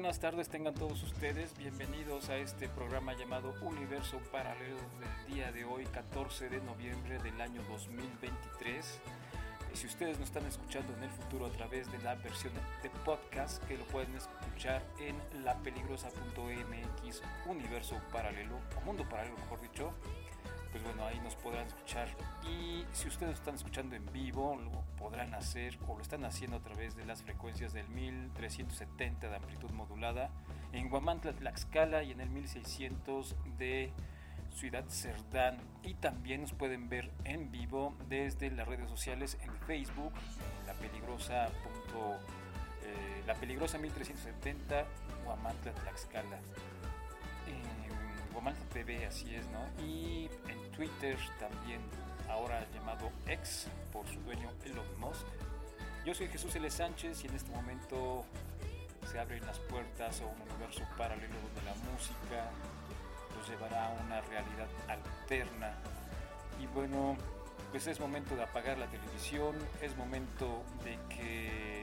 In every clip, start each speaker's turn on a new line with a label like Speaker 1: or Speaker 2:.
Speaker 1: buenas tardes, tengan todos ustedes bienvenidos a este programa llamado Universo Paralelo del día de hoy, 14 de noviembre del año 2023. Y si ustedes nos están escuchando en el futuro a través de la versión de podcast, que lo pueden escuchar en lapeligrosa.mx, universo paralelo, o mundo paralelo mejor dicho, pues bueno, ahí nos podrán escuchar. Y si ustedes están escuchando en vivo, lo podrán hacer o lo están haciendo a través de las frecuencias del 1370 de amplitud modulada en Guamantla, Tlaxcala y en el 1600 de Ciudad Cerdán. Y también nos pueden ver en vivo desde las redes sociales en Facebook, la peligrosa. Eh, la peligrosa 1370 Guamantla, Tlaxcala. Guamantla TV, así es, ¿no? Y en Twitter también, ahora llamado X por su dueño Elon Musk. Yo soy Jesús L. Sánchez y en este momento se abren las puertas a un universo paralelo donde la música nos llevará a una realidad alterna. Y bueno, pues es momento de apagar la televisión, es momento de que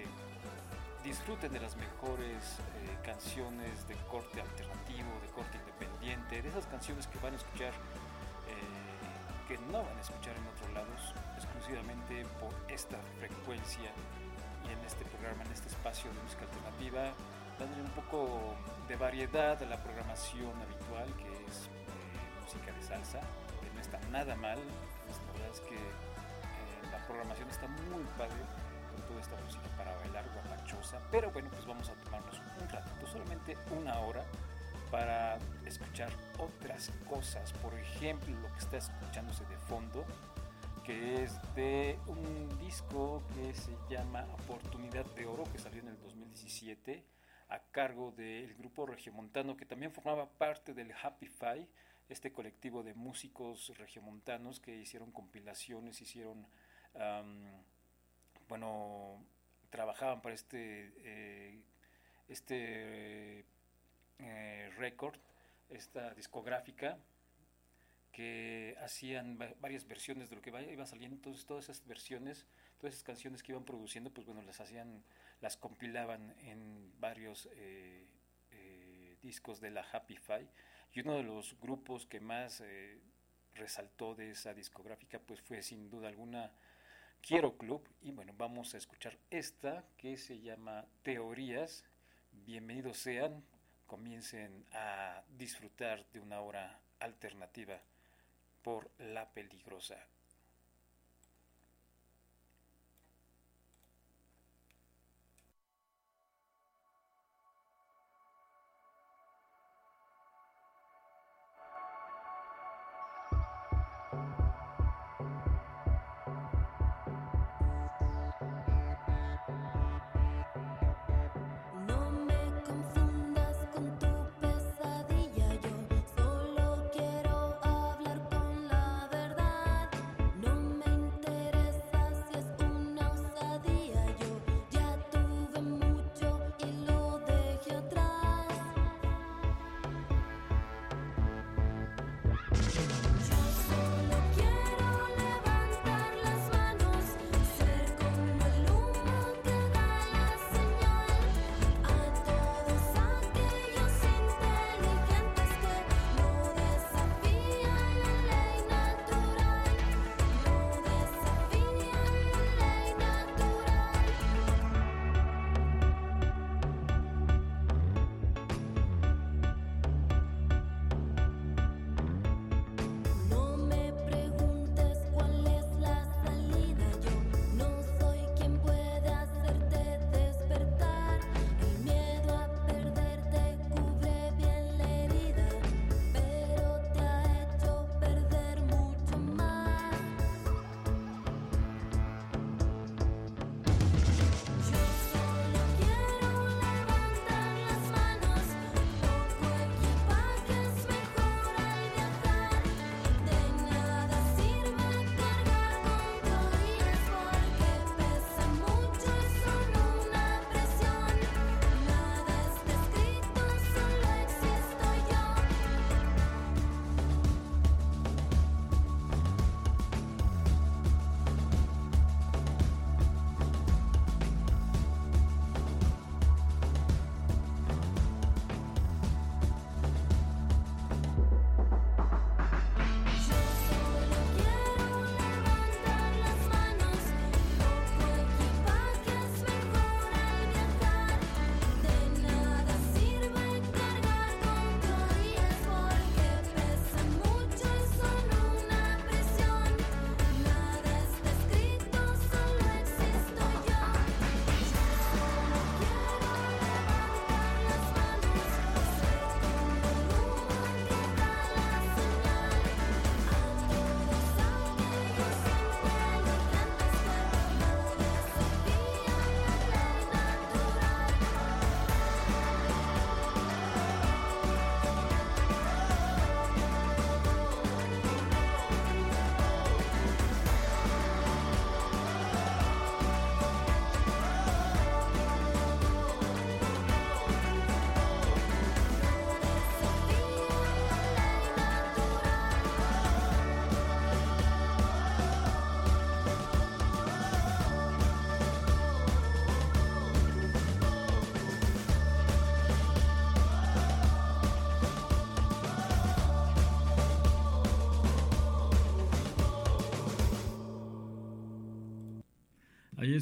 Speaker 1: disfruten de las mejores eh, canciones de corte alternativo, de corte independiente, de esas canciones que van a escuchar, eh, que no van a escuchar en otros lados, exclusivamente por esta frecuencia y en este programa, en este espacio de música alternativa, dándole un poco de variedad a la programación habitual, que es eh, música de salsa, que no está nada mal, la verdad es que la programación está muy padre toda esta música para bailar guapachosa. Pero bueno, pues vamos a tomarnos un ratito, solamente una hora, para escuchar otras cosas. Por ejemplo, lo que está escuchándose de fondo, que es de un disco que se llama Oportunidad de Oro, que salió en el 2017 a cargo del grupo regiomontano que también formaba parte del Happy Five, este colectivo de músicos regiomontanos que hicieron compilaciones, hicieron bueno, trabajaban para este, eh, este eh, récord, esta discográfica, que hacían varias versiones de lo que iba saliendo, entonces todas esas versiones, todas esas canciones que iban produciendo, pues bueno, las hacían, las compilaban en varios eh, discos de la Happy Five, y uno de los grupos que más resaltó de esa discográfica, pues fue sin duda alguna Quiero Club y bueno, vamos a escuchar esta que se llama Teorías. Bienvenidos sean, comiencen a disfrutar de una hora alternativa por La Peligrosa.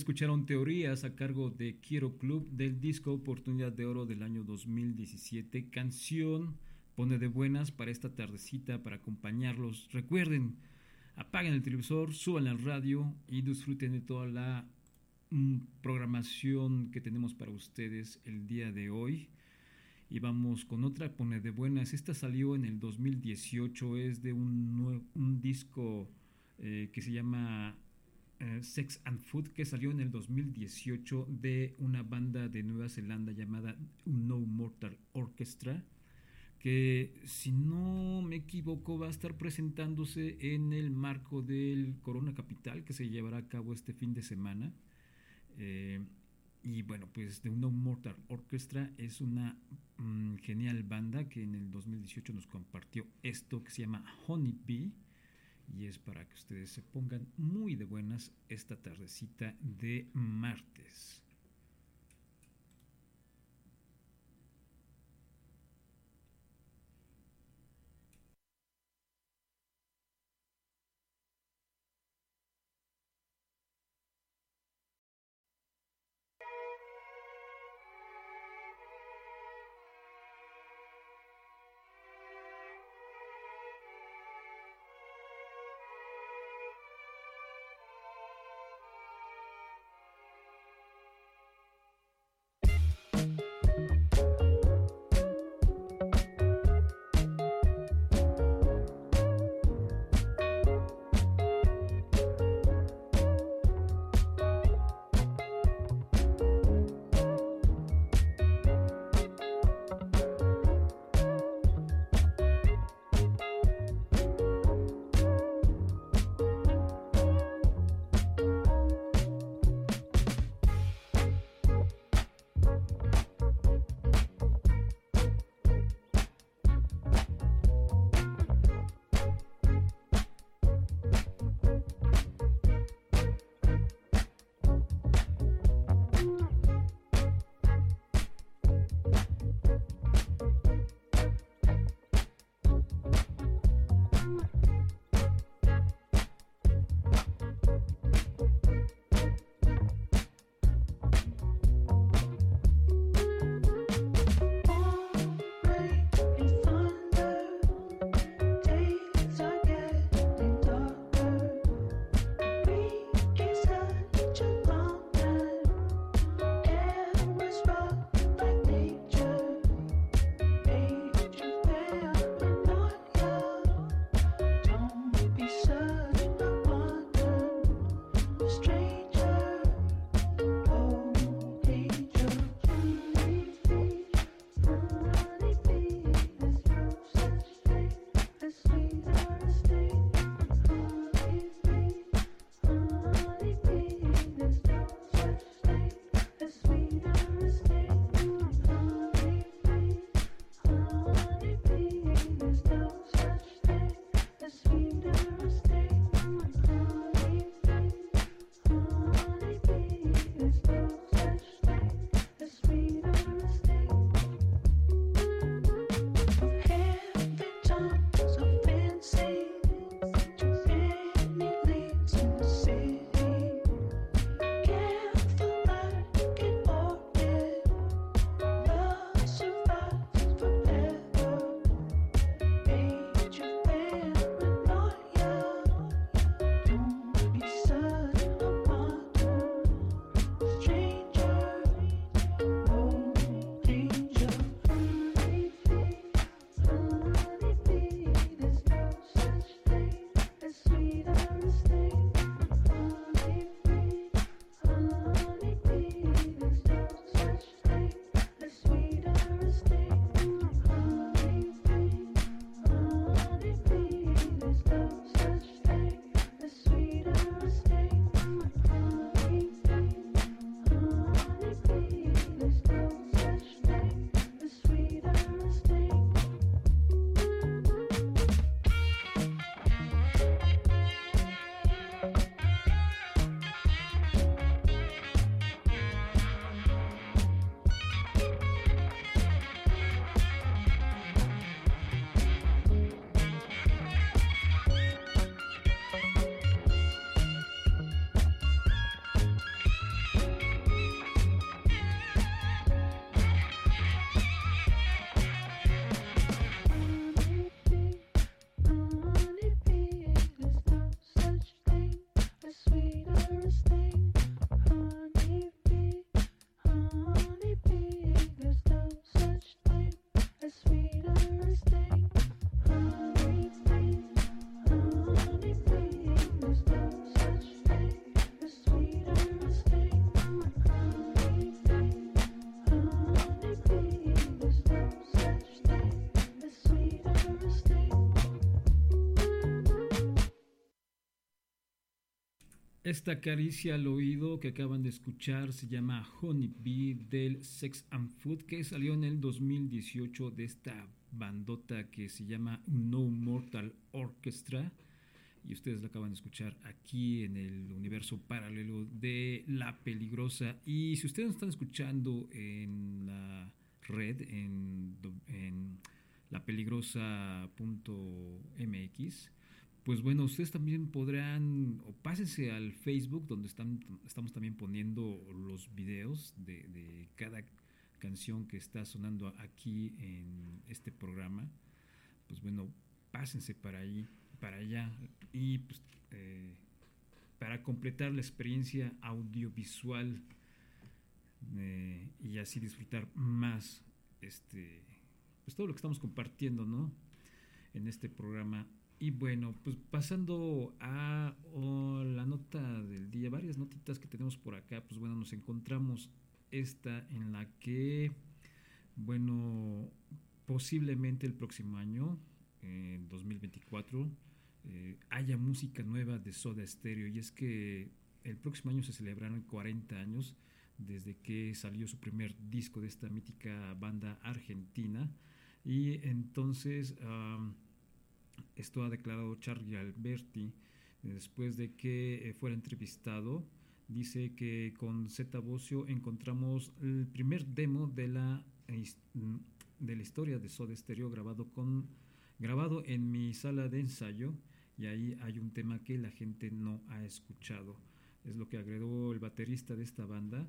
Speaker 1: Escucharon teorías a cargo de Quiero Club del disco Oportunidad de Oro del año 2017. Canción pone de buenas para esta tardecita, para acompañarlos. Recuerden, apaguen el televisor, suban al radio y disfruten de toda la mm, programación que tenemos para ustedes el día de hoy. Y vamos con otra pone de buenas. Esta salió en el 2018, es de un, un disco eh, que se llama eh, Sex and Food que salió en el 2018 de una banda de Nueva Zelanda llamada No Mortal Orchestra que si no me equivoco va a estar presentándose en el marco del Corona Capital que se llevará a cabo este fin de semana. Eh, y bueno, pues The No Mortal Orchestra es una mm, genial banda que en el 2018 nos compartió esto que se llama Honey Bee y es para que ustedes se pongan muy de buenas esta tardecita de martes. Esta caricia al oído que acaban de escuchar se llama Honey Bee del Sex and Food que salió en el 2018 de esta bandota que se llama No Mortal Orchestra. Y ustedes la acaban de escuchar aquí en el universo paralelo de La Peligrosa. Y si ustedes están escuchando en la red en, en lapeligrosa.mx pues bueno, ustedes también podrán, o pásense al Facebook, donde están, estamos también poniendo los videos de, cada canción que está sonando aquí en este programa. Pues bueno, pásense para ahí, para allá, y pues, eh, para completar la experiencia audiovisual eh, y así disfrutar más este pues todo lo que estamos compartiendo, ¿no? En este programa y bueno, pues pasando a la nota del día, varias notitas que tenemos por acá, pues bueno, nos encontramos esta en la que, bueno, posiblemente el próximo año, en 2024, eh, haya música nueva de Soda Stereo. Y es que el próximo año se celebrarán 40 años desde que salió su primer disco de esta mítica banda argentina. Y entonces... Esto ha declarado Charlie Alberti después de que eh, fuera entrevistado. Dice que con Z Bocio encontramos el primer demo de la, de la historia de Soda Stereo grabado, con, grabado en mi sala de ensayo y ahí hay un tema que la gente no ha escuchado. Es lo que agregó el baterista de esta banda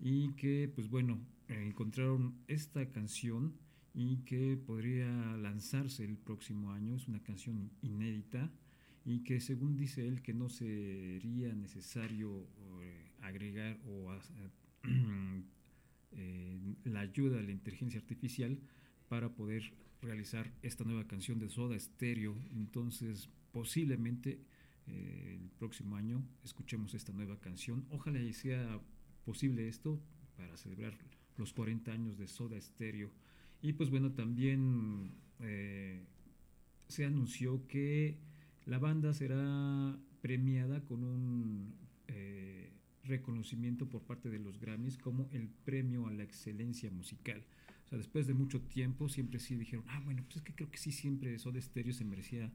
Speaker 1: y que pues bueno, encontraron esta canción y que podría lanzarse el próximo año. Es una canción inédita y que según dice él que no sería necesario eh, agregar o eh, la ayuda de la inteligencia artificial para poder realizar esta nueva canción de Soda Stereo. Entonces posiblemente eh, el próximo año escuchemos esta nueva canción. Ojalá y sea posible esto para celebrar los 40 años de Soda Stereo. Y pues bueno, también eh, se anunció que la banda será premiada con un eh, reconocimiento por parte de los Grammys como el premio a la excelencia musical. O sea, después de mucho tiempo siempre sí dijeron, ah, bueno, pues es que creo que sí siempre Soda Stereo se merecía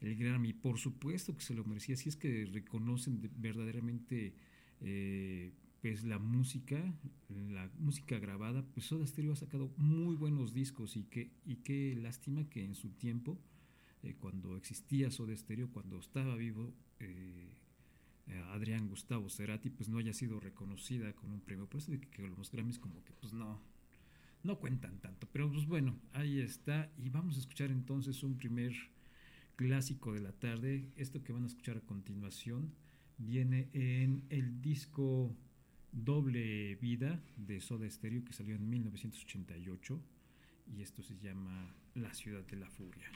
Speaker 1: el Grammy. Por supuesto que se lo merecía, si es que reconocen verdaderamente eh, pues la música, la música grabada, pues Soda Stereo ha sacado muy buenos discos y qué, y qué lástima que en su tiempo, eh, cuando existía Soda Stereo, cuando estaba vivo eh, Adrián Gustavo Cerati, pues no haya sido reconocida con un premio. Por eso que, que los Grammys como que pues no, no cuentan tanto. Pero pues bueno, ahí está. Y vamos a escuchar entonces un primer clásico de la tarde. Esto que van a escuchar a continuación viene en el disco Doble Vida de Soda Stereo que salió en 1988 y esto se llama La Ciudad de la Furia.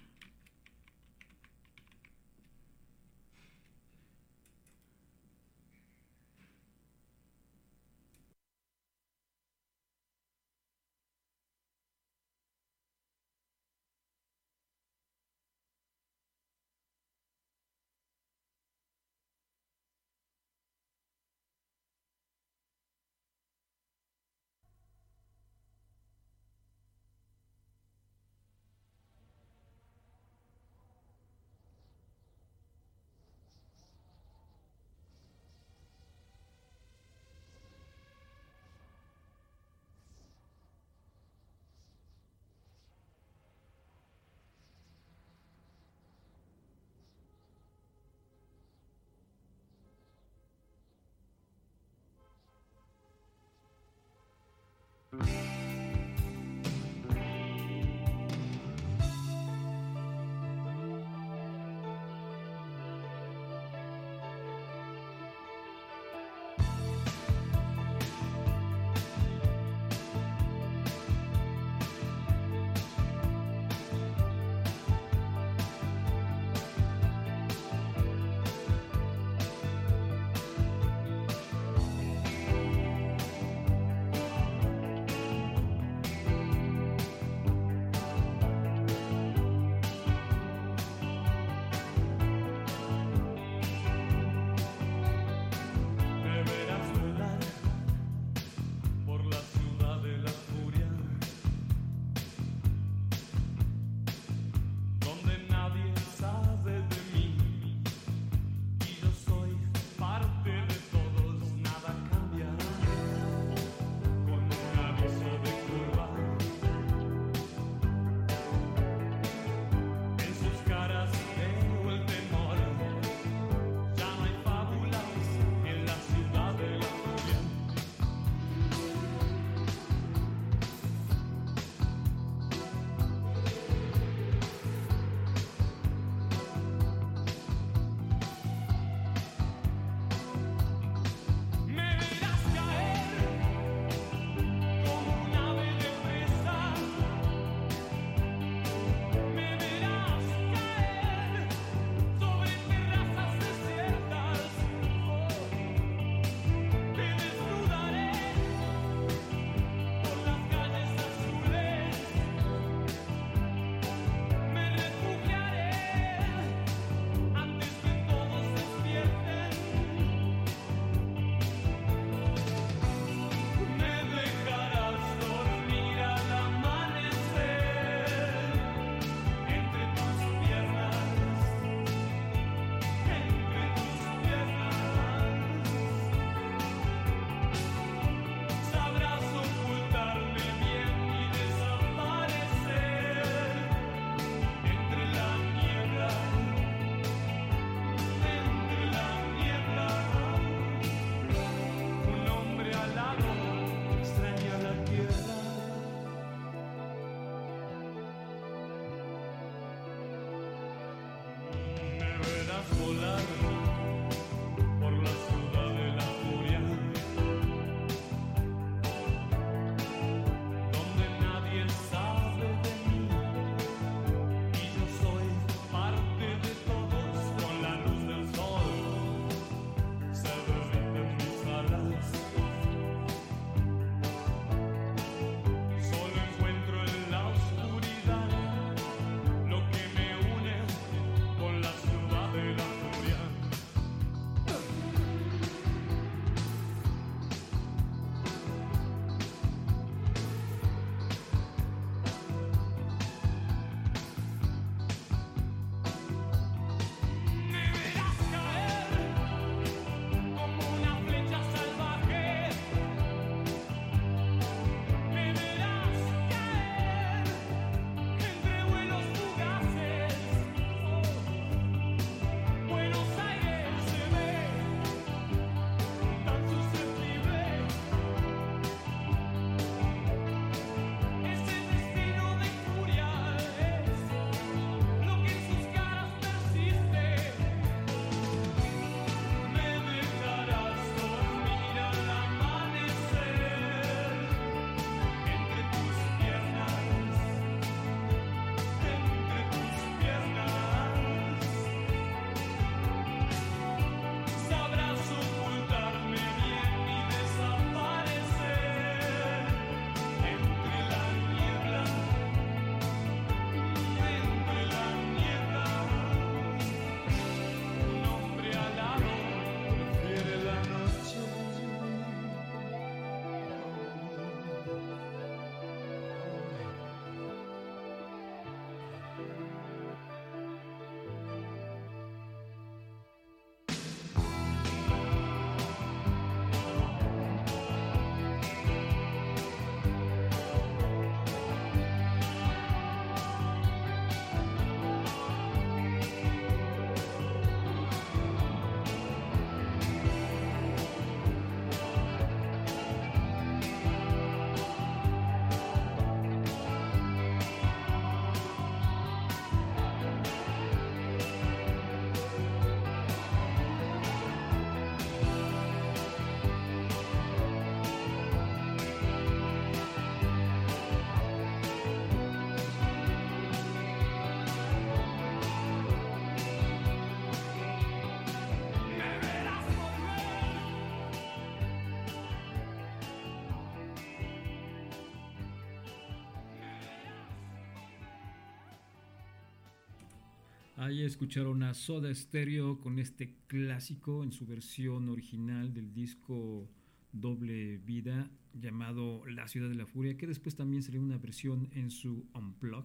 Speaker 1: Ahí escucharon a Soda Stereo con este clásico en su versión original del disco Doble Vida llamado La Ciudad de la Furia, que después también salió una versión en su Unplug,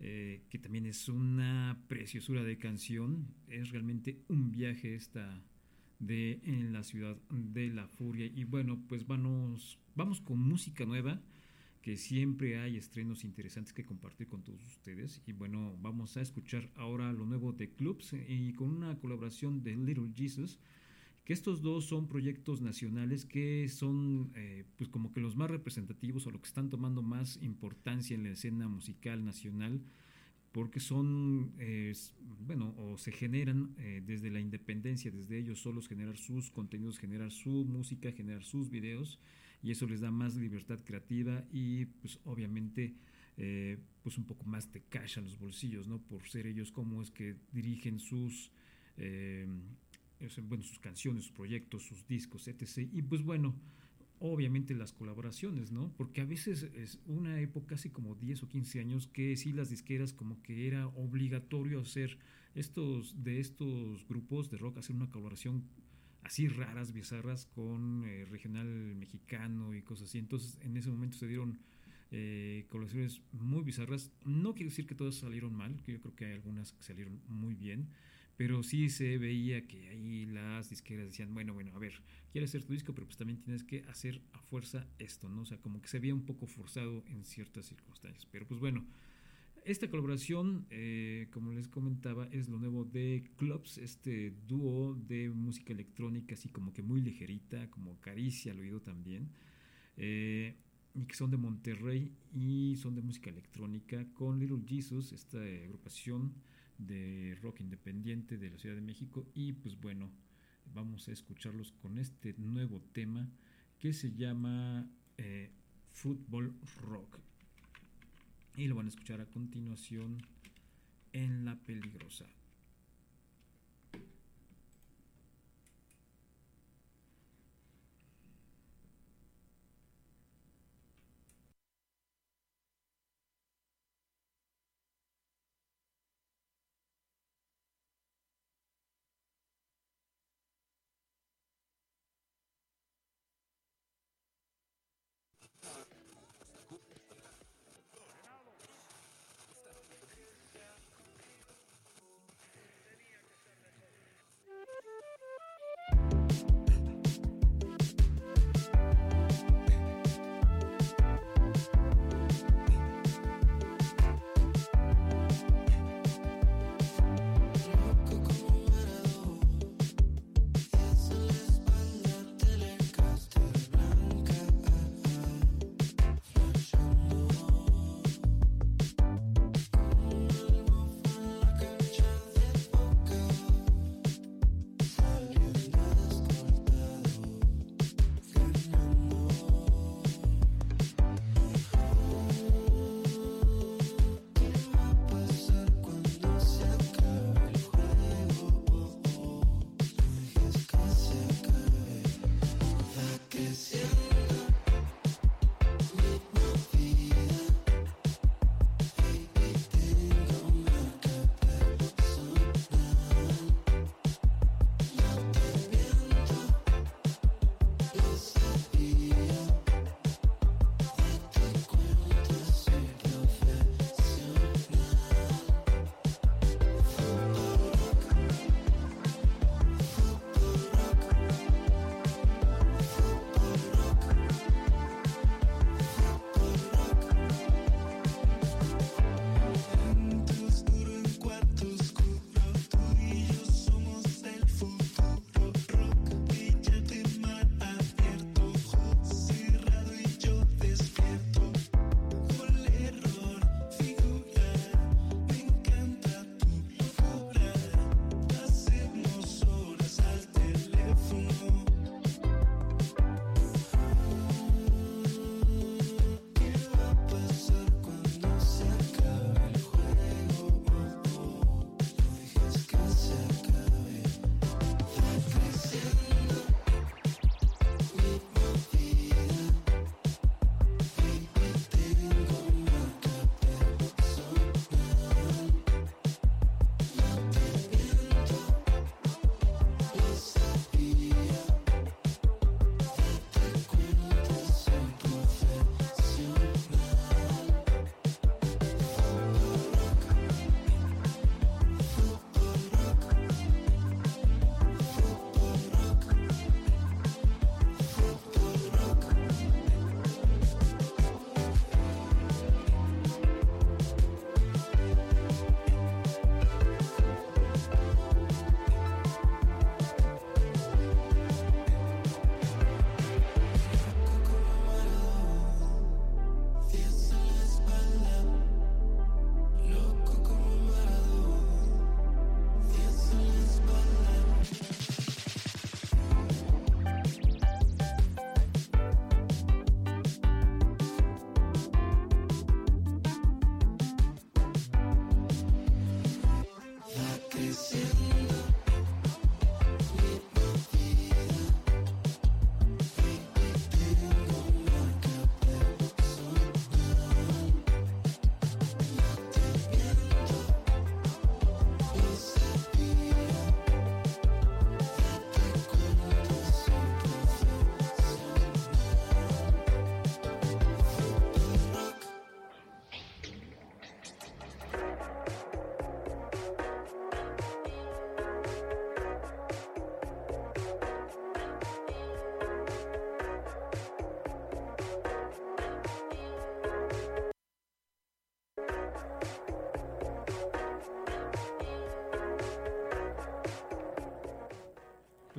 Speaker 1: eh, que también es una preciosura de canción. Es realmente un viaje esta de en la Ciudad de la Furia. Y bueno, pues vamos, vamos con música nueva que siempre hay estrenos interesantes que compartir con todos ustedes. Y bueno, vamos a escuchar ahora lo nuevo de Clubs y con una colaboración de Little Jesus, que estos dos son proyectos nacionales que son eh, pues como que los más representativos o lo que están tomando más importancia en la escena musical nacional porque son, eh, bueno, o se generan eh, desde la independencia, desde ellos solos generar sus contenidos, generar su música, generar sus videos y eso les da más libertad creativa y pues obviamente eh, pues un poco más de cash a los bolsillos, ¿no? Por ser ellos como es que dirigen sus, eh, bueno, sus canciones, sus proyectos, sus discos, etc. Y pues bueno, obviamente las colaboraciones, ¿no? Porque a veces es una época, casi como 10 o 15 años, que sí las disqueras como que era obligatorio hacer estos, de estos grupos de rock, hacer una colaboración así raras, bizarras, con eh, regional mexicano y cosas así. Entonces, en ese momento se dieron eh, colaboraciones muy bizarras. No quiere decir que todas salieron mal, que yo creo que hay algunas que salieron muy bien, pero sí se veía que ahí las disqueras decían, bueno, bueno, a ver, quieres hacer tu disco, pero pues también tienes que hacer a fuerza esto, ¿no? O sea, como que se veía un poco forzado en ciertas circunstancias. Pero pues bueno, esta colaboración, eh, como les comentaba, es lo nuevo de Clubs, este dúo de música electrónica, así como que muy ligerita, como caricia al oído también. Eh, y que son de Monterrey y son de música electrónica con Little Jesus, esta agrupación
Speaker 2: de rock independiente de la Ciudad de México. Y pues bueno, vamos a escucharlos con este nuevo tema que se llama eh, Fútbol Rock y lo van a escuchar a continuación en La Peligrosa.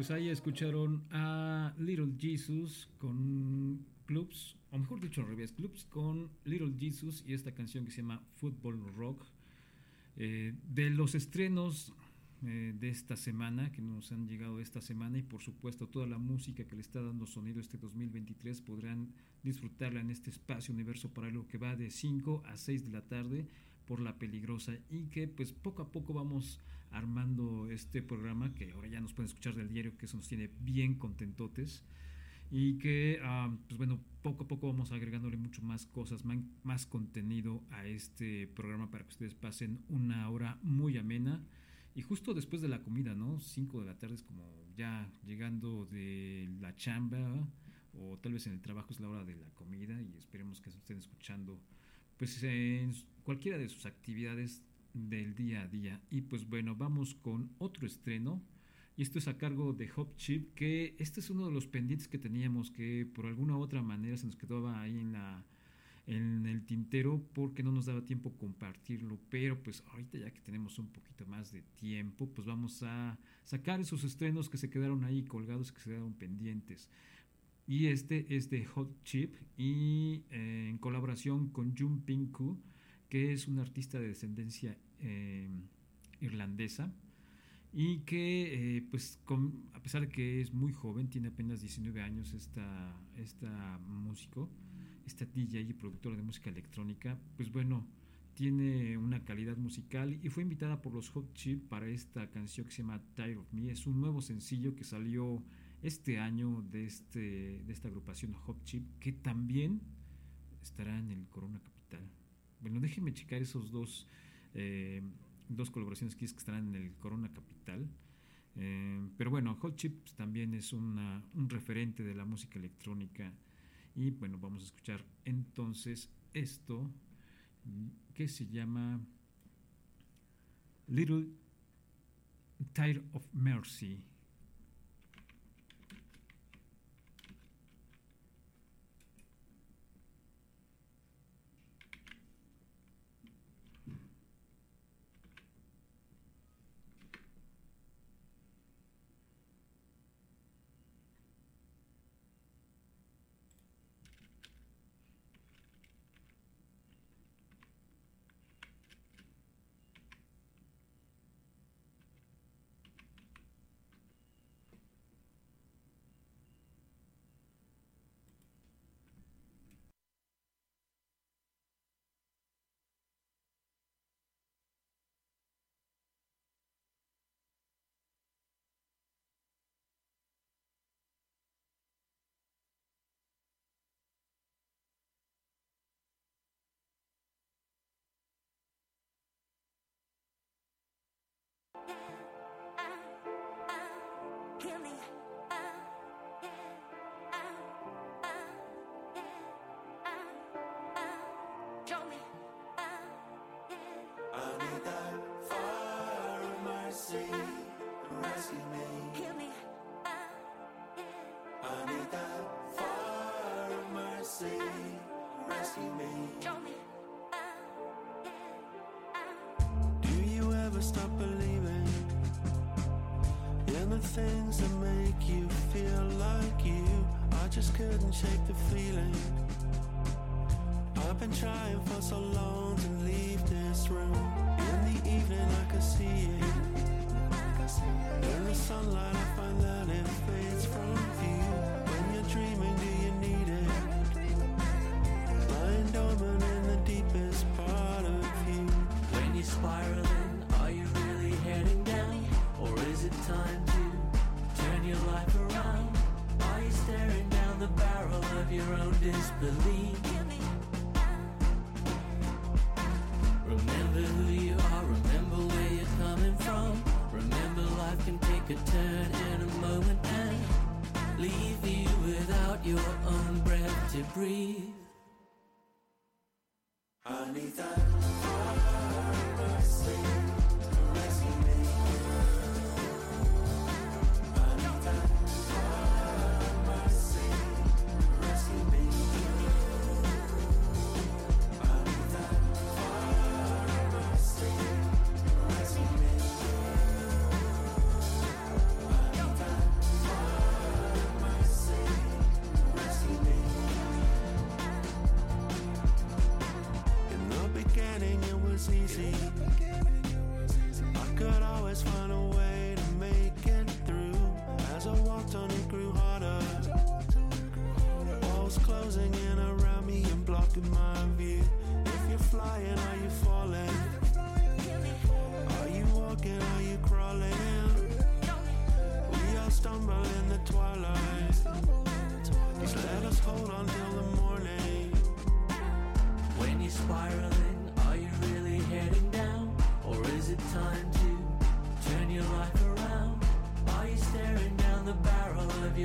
Speaker 2: pues ahí escucharon a Little Jesus con Clubs, o mejor dicho al revés, Clubs con Little Jesus y esta canción que se llama Football Rock.
Speaker 1: Eh, de los estrenos eh, de esta semana, que nos han llegado esta semana, y por supuesto toda la música que le está dando sonido este 2023, podrán disfrutarla en este espacio universo para lo que va de 5 a 6 de la tarde por la peligrosa y que pues poco a poco vamos armando este programa que ahora ya nos pueden escuchar del diario que eso nos tiene bien contentotes. Y que ah, pues bueno poco a poco vamos agregándole mucho más cosas más, contenido a este programa para que ustedes pasen una hora muy amena. Y justo después de la comida no 5 de la tarde es como ya llegando de la chamba o tal vez en el trabajo es la hora de la comida y esperemos que estén escuchando pues en cualquiera de sus actividades del día a día. Y pues bueno, vamos con otro estreno. Y esto es a cargo de Hop Chip, que este es uno de los pendientes que teníamos, que por alguna otra manera se nos quedaba ahí en la en el tintero porque no nos daba tiempo compartirlo, pero pues ahorita ya que tenemos un poquito más de tiempo, pues vamos a sacar esos estrenos que se quedaron ahí colgados, que se quedaron pendientes. Y este es de Hot Chip y eh, en colaboración con Jun Pinku, que es un artista de descendencia eh, irlandesa y que, eh, pues, a pesar de que es muy joven, tiene apenas 19 años esta, esta músico, esta DJ y productora de música electrónica, pues bueno, tiene una calidad musical y fue invitada por los Hot Chip para esta canción que se llama Tired of Me. Es un nuevo sencillo que salió este año de, este, de esta agrupación Hot Chip, que también estará en el Corona Capital. Bueno, déjenme checar esos dos, eh, dos colaboraciones que estarán en el Corona Capital. Eh, pero bueno, Hot Chip también es un referente de la música electrónica. Y bueno, vamos a escuchar entonces esto que se llama Little Tire of Mercy. Things that make you feel like you. I just couldn't shake the feeling. I've been trying for so long to leave this room. In the evening, I can see it. In the sunlight, I find that it fades from view. When you're dreaming, do you need it? Lying dormant in the deepest part of you.
Speaker 3: When you're spiraling, are you really heading down? Or is it time your life around? Are you staring down the barrel of your own disbelief? Remember who you are, remember where you're coming from. Remember life can take a turn in a moment and leave you without your own breath to breathe. I that.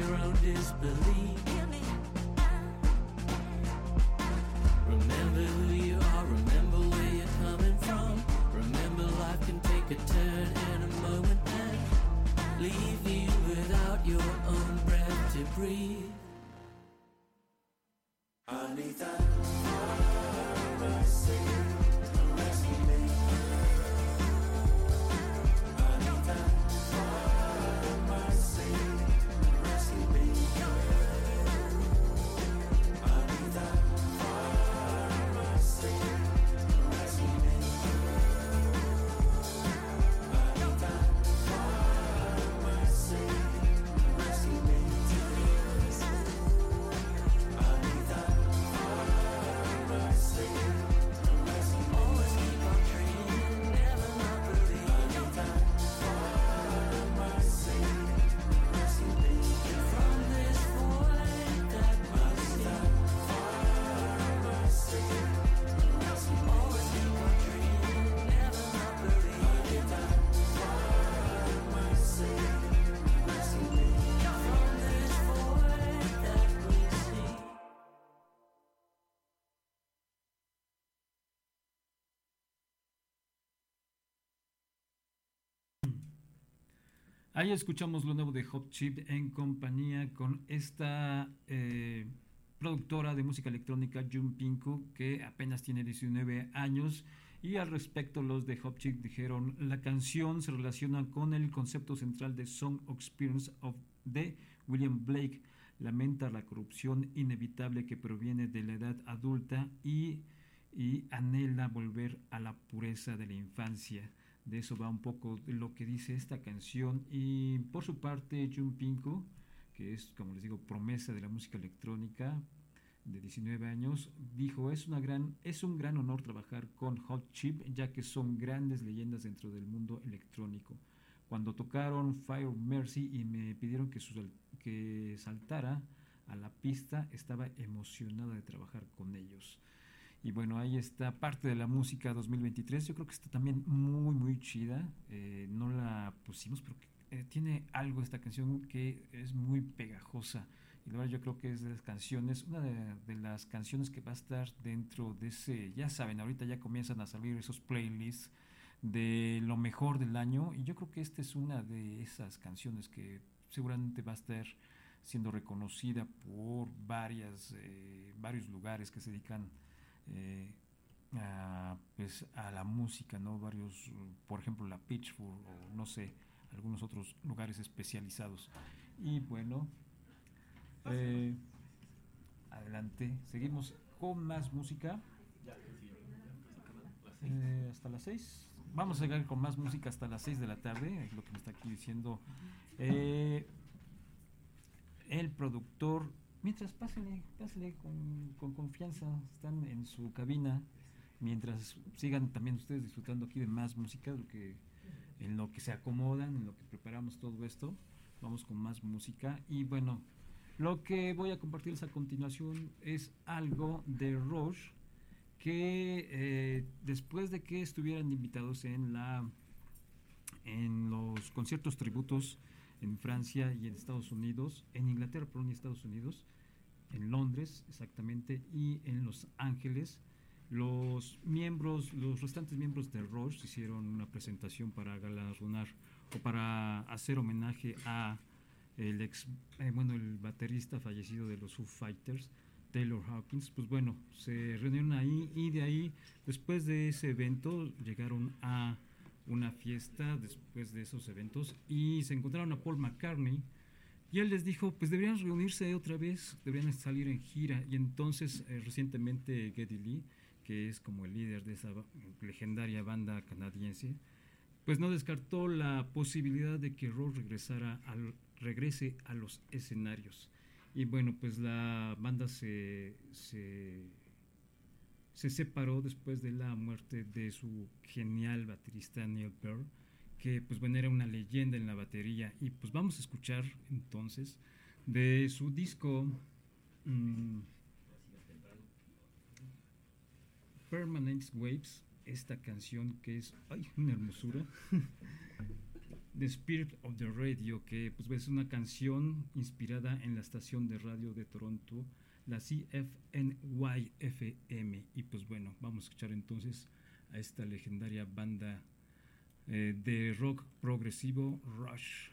Speaker 3: Your own disbelief?
Speaker 1: Ahí escuchamos lo nuevo de Hot Chip en compañía con esta eh, productora de música electrónica Jun Pinku que apenas tiene 19 años. Y al respecto los de Hot Chip dijeron la canción se relaciona con el concepto central de Song Experience of de William Blake. Lamenta la corrupción inevitable que proviene de la edad adulta y anhela volver a la pureza de la infancia de eso va un poco lo que dice esta canción. Y por su parte Jun Pinko que es como les digo promesa de la música electrónica de 19 años dijo es una gran es un gran honor trabajar con Hot Chip ya que son grandes leyendas dentro del mundo electrónico. Cuando tocaron Fire Mercy y me pidieron que, que saltara a la pista estaba emocionada de trabajar con ellos y bueno, ahí está parte de la música 2023. Yo creo que está también muy, muy chida. Eh, no la pusimos, pero eh, tiene algo esta canción que es muy pegajosa. Y la verdad yo creo que es de las canciones, una de, las canciones que va a estar dentro de ese, ya saben, ahorita ya comienzan a salir esos playlists de lo mejor del año. Y yo creo que esta es una de esas canciones que seguramente va a estar siendo reconocida por varias, eh, varios lugares que se dedican eh, a, pues, a la música, ¿no? Varios, por ejemplo, la Pitchfork o no sé, algunos otros lugares especializados. Y bueno, eh, adelante, seguimos con más música. Eh, hasta las 6. Vamos a llegar con más música hasta las 6 de la tarde, es lo que me está aquí diciendo el productor. Mientras pásenle, pásenle con, con confianza, están en su cabina. Mientras sigan también ustedes disfrutando aquí de más música, lo que, en lo que se acomodan, en lo que preparamos todo esto, vamos con más música. Y bueno, lo que voy a compartirles a continuación es algo de Roche que eh, después de que estuvieran invitados en la en los conciertos tributos en Francia y en Estados Unidos, en Inglaterra, perdón, y Estados Unidos, en Londres exactamente y en Los Ángeles, los miembros, los restantes miembros de Rush hicieron una presentación para galardonar o para hacer homenaje a el ex, eh, bueno, el baterista fallecido de los Foo Fighters, Taylor Hawkins, pues bueno, se reunieron ahí y de ahí, después de ese evento, llegaron a una fiesta después de esos eventos y se encontraron a Paul McCartney y él les dijo, pues deberían reunirse otra vez, deberían salir en gira y entonces eh, recientemente Geddy Lee, que es como el líder de esa legendaria banda canadiense, pues no descartó la posibilidad de que Ross regresara al, regrese a los escenarios. Y bueno, pues la banda se, se
Speaker 4: se separó después de la muerte de su genial baterista Neil Peart, que pues bueno era una leyenda en la batería. Y pues vamos a escuchar entonces de su disco mm, Permanent Waves, esta canción que es ay, una hermosura. The Spirit of the Radio, que pues es una canción inspirada en la estación de radio de Toronto, la CFNY-FM. Y pues bueno, vamos a escuchar entonces a esta legendaria banda eh, de rock progresivo Rush.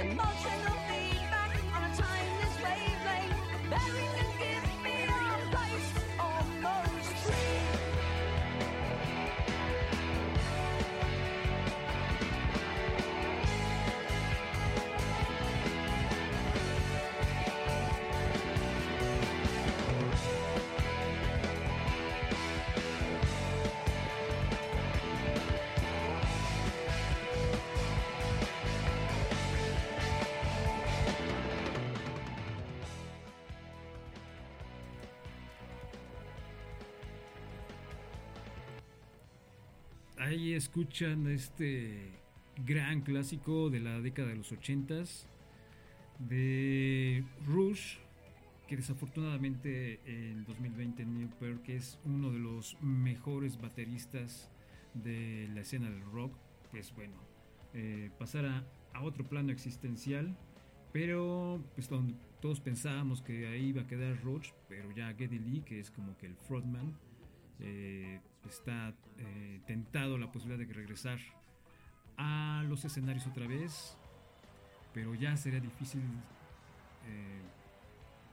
Speaker 4: and most. Escuchan este gran clásico de la década de los ochentas de Rush,
Speaker 1: que desafortunadamente en 2020 Neil Peart, que es uno de los mejores bateristas de la escena del rock, pues bueno, eh, pasara a otro plano existencial, pero pues donde todos pensábamos que ahí iba a quedar Roach, pero ya Geddy Lee, que es como que el frontman, eh, está eh, tentado la posibilidad de regresar a los escenarios otra vez, pero ya sería difícil eh,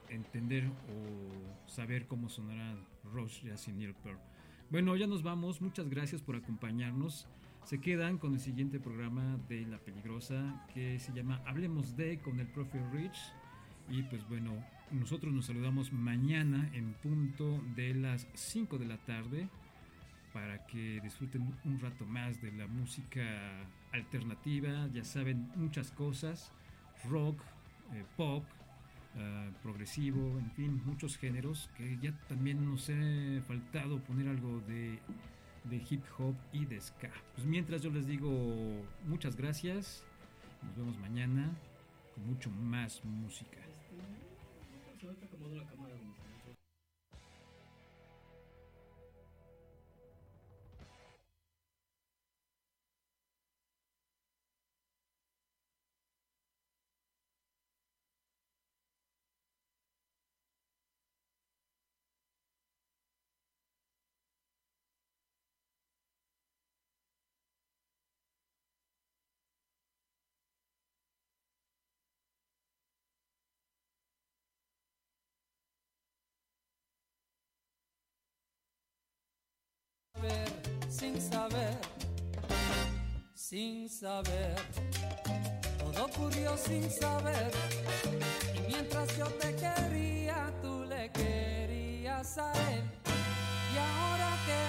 Speaker 1: entender o saber cómo sonará Rush ya sin Neil Peart. Bueno, ya nos vamos, muchas gracias por acompañarnos. Se quedan con el siguiente programa de La Peligrosa que se llama Hablemos de con el profe Rich. Y pues bueno, nosotros nos saludamos mañana en punto de las 5 de la tarde para que disfruten un rato más de la música alternativa. Ya saben, muchas cosas, rock, eh, pop, uh, progresivo, en fin, muchos géneros que ya también nos ha faltado poner algo de, de hip hop y de ska. Pues mientras yo les digo muchas gracias, nos vemos mañana con mucho más música.
Speaker 3: Sin saber, sin saber. Todo ocurrió sin saber. Y mientras yo te quería, tú le querías a él. Y ahora que